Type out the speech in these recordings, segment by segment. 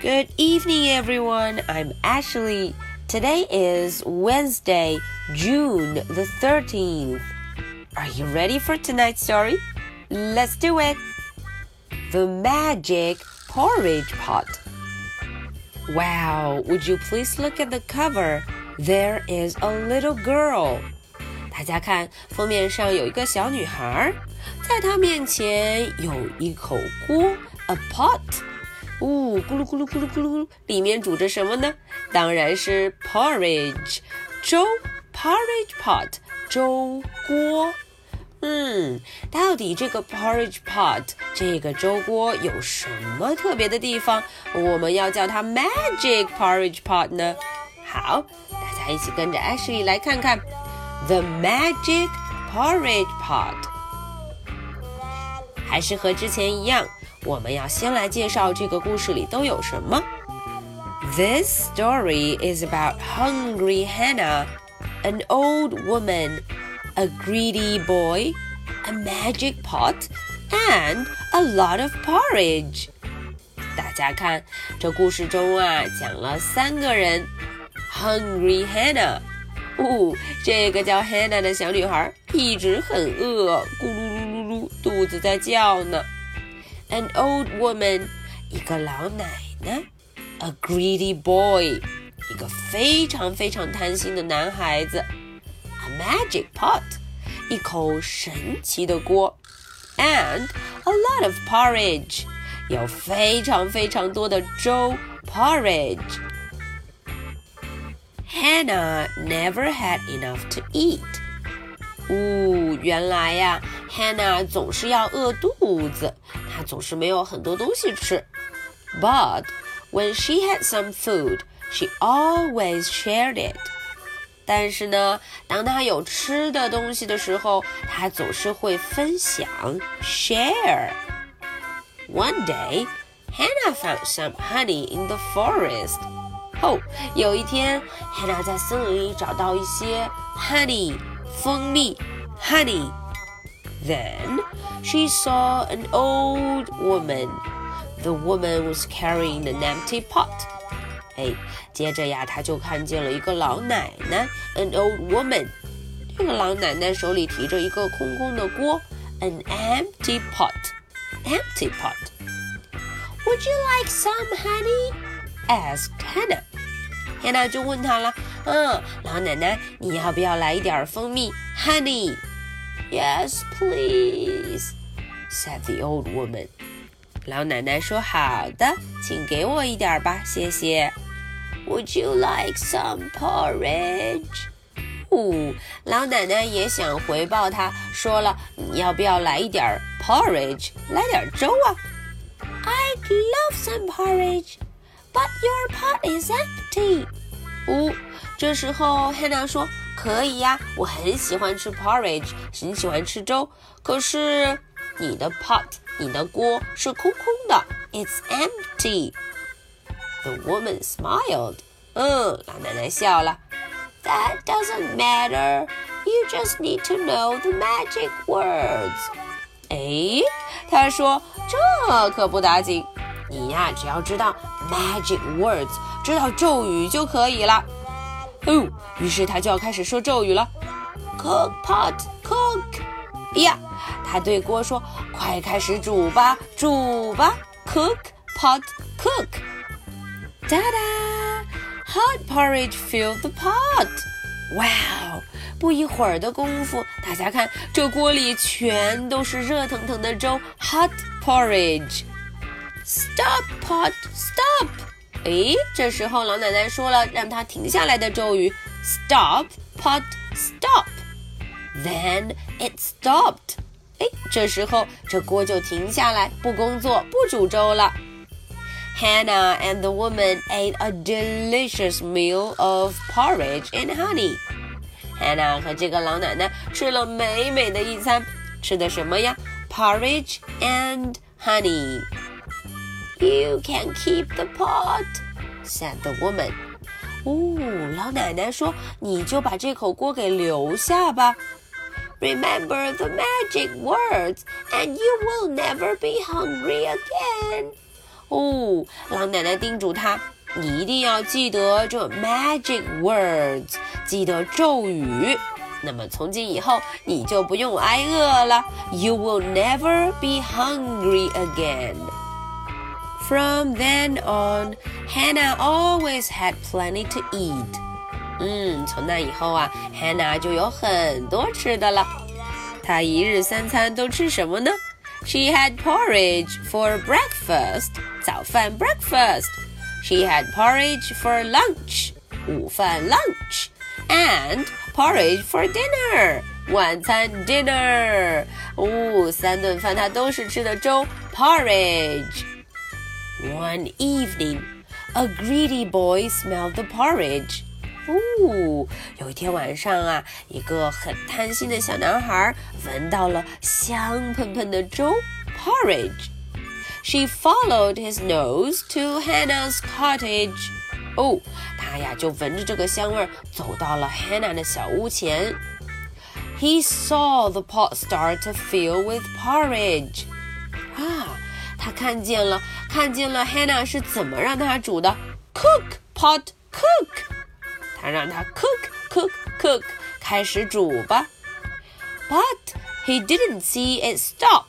Good evening, everyone. I'm Ashley. Today is Wednesday, June the 13th. Are you ready for tonight's story? Let's do it. The Magic Porridge Pot. Wow, would you please look at the cover? There is a little girl. 大家看，封面上有一个小女孩，在她面前有一口锅，a pot。 呜，咕噜咕噜咕噜咕噜，里面煮着什么呢？当然是 porridge，粥，porridge pot，粥锅。嗯，到底这个 porridge pot 这个粥锅有什么特别的地方？我们要叫它 magic porridge pot 呢？好，大家一起跟着 Ashley 来看看。The Magic Porridge Pot，还是和之前一样，我们要先来介绍这个故事里都有什么。This story is about hungry Hannah, an old woman, a greedy boy, a magic pot, and a lot of porridge. 大家看，这故事中啊，讲了三个人：Hungry Hannah。哦，这个叫 Hannah 的小女孩一直很饿，咕噜噜噜噜，肚子在叫呢。An old woman，一个老奶奶；a greedy boy，一个非常非常贪心的男孩子；a magic pot，一口神奇的锅；and a lot of porridge，有非常非常多的粥 porridge。Hannah never had enough to eat. 哦，原来呀，Hannah 总是要饿肚子，她 总是没有很多东西吃。But when she had some food, she always shared it. 但是呢，当她有吃的东西的时候，她总是会分享 share. One day, Hannah found some honey in the forest. 后有一天，Hannah 在森林里找到一些 honey 蜂蜜 honey。 Then she saw an old woman. The woman was carrying an empty pot. 哎，接着呀，她就看见了一个老奶奶，an old woman。这个老奶奶手里提着一个空空的锅，an empty pot. Empty pot. Would you like some honey? asked Hannah. Hannah 就问他了，嗯，老奶奶，你要不要来一点蜂蜜 Yes, please," said the old woman. 老奶奶说：“好的，请给我一点吧，谢谢。” Would you like some porridge? 哦，老奶奶也想回报他，说了：“你要不要来一点 porridge？来点粥啊？”I'd love some porridge. But your pot is empty. 呜、哦，这时候黑鸟说：“可以呀，我很喜欢吃 porridge，很喜欢吃粥。可是你的 pot，你的锅是空空的，It's empty。” The woman smiled. 嗯，老奶奶笑了。That doesn't matter. You just need to know the magic words. 哎，她说这可不打紧。你呀，只要知道 magic words，知道咒语就可以了。哦，于是他就要开始说咒语了。Cook pot, cook。呀，他对锅说：“快开始煮吧，煮吧。”Cook pot, cook。哒哒，hot porridge fill the pot。哇哦！不一会儿的功夫，大家看，这锅里全都是热腾腾的粥，hot porridge。Stop, pot, stop！诶，这时候老奶奶说了让他停下来的咒语：Stop, pot, stop。Then it stopped。诶，这时候这锅就停下来，不工作，不煮粥了。Hannah and the woman ate a delicious meal of porridge and honey. Hannah 和这个老奶奶吃了美美的一餐，吃的什么呀？Porridge and honey. You can keep the pot," said the woman. 哦，老奶奶说：“你就把这口锅给留下吧。” Remember the magic words, and you will never be hungry again. 哦老，奶奶叮嘱他，你一定要记得这 magic words，记得咒语。那么从今以后，你就不用挨饿了。You will never be hungry again. From then on, Hannah always had plenty to eat. 嗯，从那以后啊，Hannah 就有很多吃的了。她一日三餐都吃什么呢？She had porridge for breakfast. 早饭 breakfast. She had porridge for lunch. 午饭 lunch. And porridge for dinner，晚餐 dinner。哦，三顿饭他都是吃的粥 porridge。 One evening, a greedy boy smelled the porridge. 哦，有一天晚上啊，一个很贪心的小男孩闻到了香喷喷的粥 porridge。She followed his nose to Hannah's cottage. 哦，他呀就闻着这个香味儿走到了 Hannah 的小屋前。He saw the pot start to fill with porridge。啊， 他看见了，看见了 Hannah 是怎么让他煮的。Cook pot cook，他让他 cook cook cook，开始煮吧。But he didn't see it stop。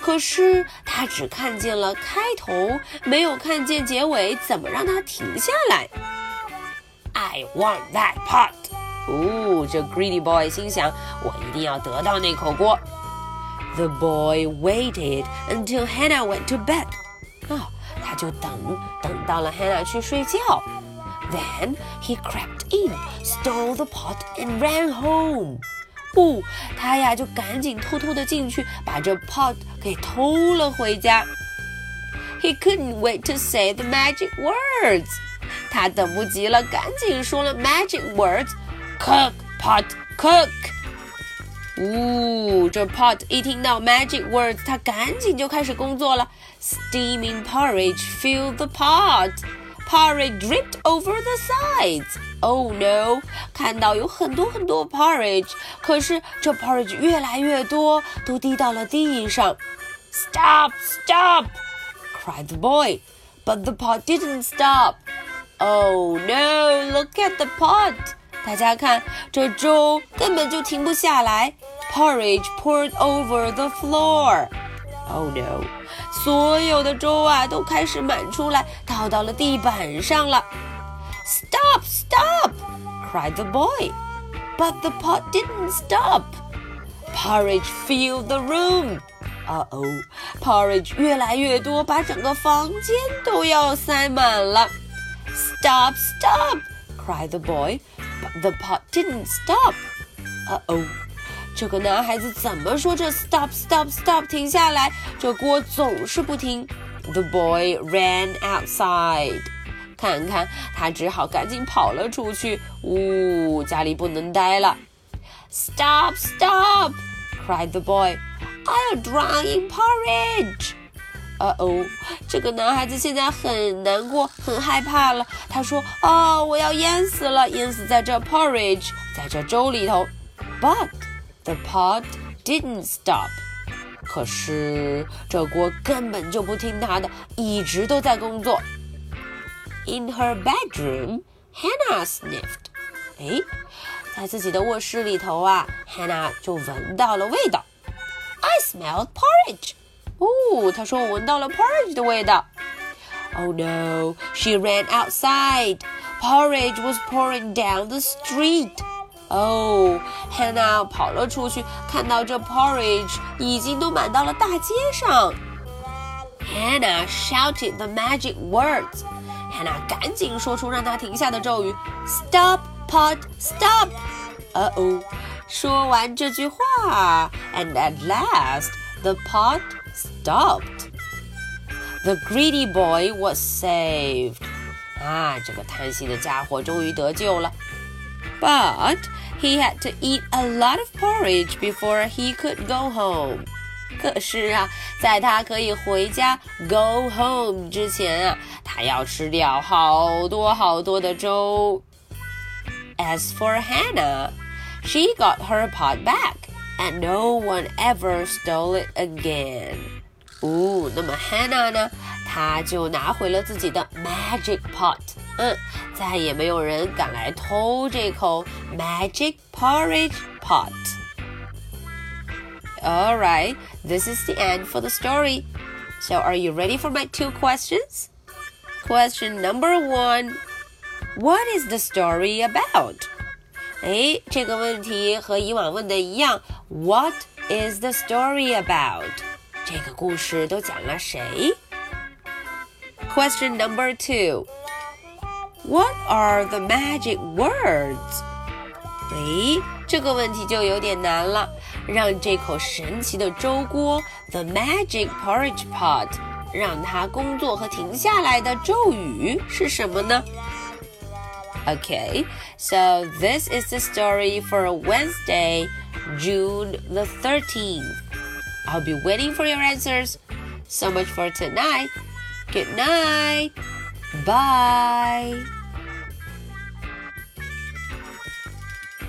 可是他只看见了开头，没有看见结尾，怎么让他停下来？I want that pot。哦，这 greedy boy 心想，我一定要得到那口锅。The boy waited until Hannah went to bed。啊，他就等等到了 Hannah 去睡觉。Then he crept in, stole the pot, and ran home. 不，他呀就赶紧偷偷的进去，把这 pot 给偷了回家。He couldn't wait to say the magic words。他等不及了，赶紧说了 magic words。Cook pot cook。 呜，这 pot 一听到 magic words，他赶紧就开始工作了。Steaming porridge filled the pot。Porridge dripped over the sides. Oh no！看到有很多很多 porridge，可是这 porridge 越来越多，都滴到了地上。Stop! Stop! cried the boy. But the pot didn't stop. Oh no! Look at the pot! 大家看，这粥根本就停不下来。Porridge poured over the floor. Oh no! 所有的粥啊都开始满出来，倒到了地板上了。Stop! Stop! cried the boy. But the pot didn't stop. Porridge filled the room. Uh oh, porridge 越来越多，把整个房间都要塞满了。Stop! Stop! cried the boy. But the pot didn't stop. Uh oh. 这个男孩子怎么说这 stop stop stop 停下来，这锅总是不停。The boy ran outside，看看他只好赶紧跑了出去。呜，家里不能待了。Stop stop cried the boy. I'll drown in porridge. 呃哦，这个男孩子现在很难过，很害怕了。他说：“哦，我要淹死了，淹死在这 porridge，在这粥里头。” But The pot didn't stop。可是这锅根本就不听他的，一直都在工作。In her bedroom, Hannah sniffed。哎，在自己的卧室里头啊，Hannah 就闻到了味道。I smelled porridge。哦，她说我闻到了 porridge 的味道。Oh no! She ran outside. Porridge was pouring down the street. 哦，Hannah 跑了出去，看到这 porridge 已经都满到了大街上。Hannah shouted the magic words. Hannah 赶紧说出让他停下的咒语：Stop, pot, stop. 呃哦，说完这句话，and at last the pot stopped. The greedy boy was saved. 啊，这个贪心的家伙终于得救了。But he had to eat a lot of porridge before he could go home. 可是啊，在他可以回家 go home 之前啊，他要吃掉好多好多的粥。As for Hannah, she got her pot back, and no one ever stole it again. 哦，那么 Hannah 呢？ 他就拿回了自己的 magic pot。嗯，再也没有人敢来偷这口 magic porridge pot。All right, this is the end for the story. So, are you ready for my two questions? Question number one What is the story about? 哎，这个问题和以往问的一样。What is the story about? 这个故事都讲了谁？Question number two. What are the magic words? 哎，这个问题就有点难了。让这口神奇的粥锅 The Magic Porridge Pot 让它工作和停下来的咒语是什么呢 ？Okay, so this is the story for Wednesday, June the 13th. I'll be waiting for your answers. So much for tonight. Good night. Bye.